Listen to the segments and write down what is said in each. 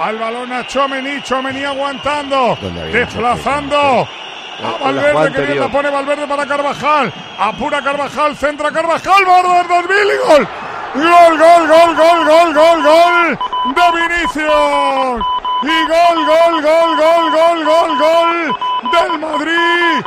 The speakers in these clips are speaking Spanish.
Al balón a Chomení, Chomení aguantando, desplazando. A Valverde que bien la pone Valverde para Carvajal. Apura Carvajal, centra Carvajal, Valverde, y gol. Gol, gol, gol, gol, gol, gol, gol de Vinicius. Y gol, gol, gol, gol, gol, gol, gol del Madrid.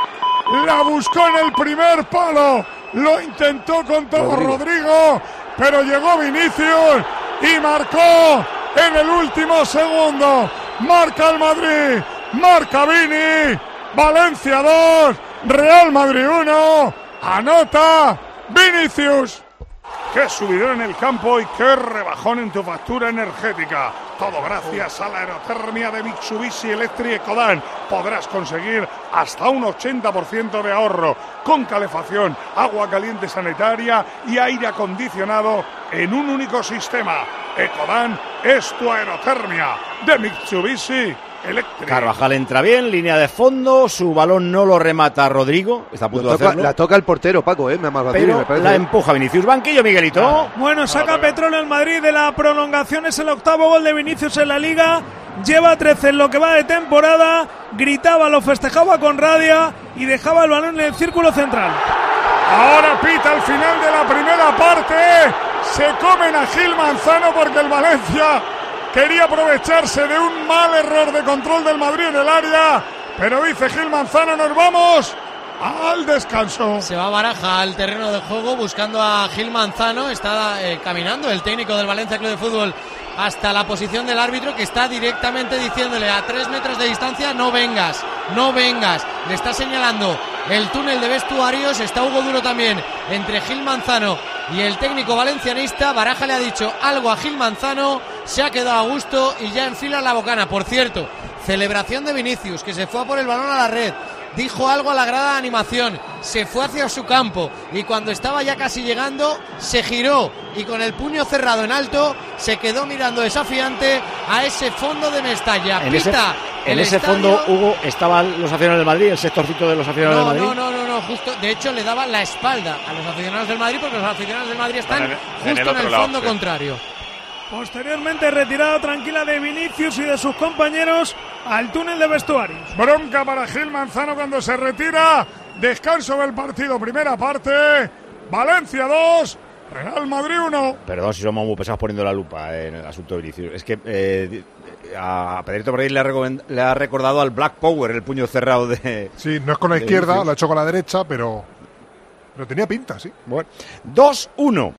La buscó en el primer palo. Lo intentó con todo Rodrigo, pero llegó Vinicius y marcó en el último segundo. Marca el Madrid, marca Vini. Valencia 2, Real Madrid 1. Anota Vinicius. Qué subidón en el campo y qué rebajón en tu factura energética. Todo gracias a la aerotermia de Mitsubishi Electric Ecodan. Podrás conseguir hasta un 80% de ahorro con calefacción, agua caliente sanitaria y aire acondicionado en un único sistema. Ecodan es tu aerotermia de Mitsubishi Carvajal entra bien, línea de fondo, su balón no lo remata Rodrigo, está a punto de hacerlo. La toca el portero, Paco, ¿eh? Me Pero la empuja Vinicius. Banquillo, Miguelito. Bueno, saca Petróleo el Madrid de la prolongación, es el octavo gol de Vinicius en la Liga. Lleva 13 en lo que va de temporada, gritaba, lo festejaba con radia y dejaba el balón en el círculo central. Ahora pita al final de la primera parte. Se comen a Gil Manzano porque el Valencia quería aprovecharse de un mal error de control del Madrid en el área, pero dice Gil Manzano, nos vamos al descanso. Se va Baraja al terreno de juego buscando a Gil Manzano, está eh, caminando el técnico del Valencia Club de Fútbol hasta la posición del árbitro que está directamente diciéndole a tres metros de distancia no vengas, no vengas. Le está señalando el túnel de vestuarios, está Hugo Duro también entre Gil Manzano y el técnico valencianista. Baraja le ha dicho algo a Gil Manzano, se ha quedado a gusto y ya enfila la bocana. Por cierto, celebración de Vinicius que se fue a por el balón a la red dijo algo a la grada de animación, se fue hacia su campo y cuando estaba ya casi llegando se giró y con el puño cerrado en alto se quedó mirando desafiante a ese fondo de Mestalla. En ese, en ese fondo, Hugo, estaban los aficionados del Madrid, el sectorcito de los aficionados del Madrid. No, no, no, justo, de hecho le daba la espalda a los aficionados del Madrid porque los aficionados del Madrid están justo en el, fondo contrario. Posteriormente retirada tranquila de Vinicius y de sus compañeros al túnel de vestuarios. Bronca para Gil Manzano cuando se retira. Descanso del partido, primera parte. Valencia 2, Real Madrid 1. Perdón si somos muy pesados poniendo la lupa en el asunto de Vinicius. Es que eh, a Pedrito Rey le ha, le ha recordado al Black Power el puño cerrado de. Sí, no es con la izquierda, lo ha hecho con la derecha, pero. Pero tenía pinta, sí. Bueno, 2-1.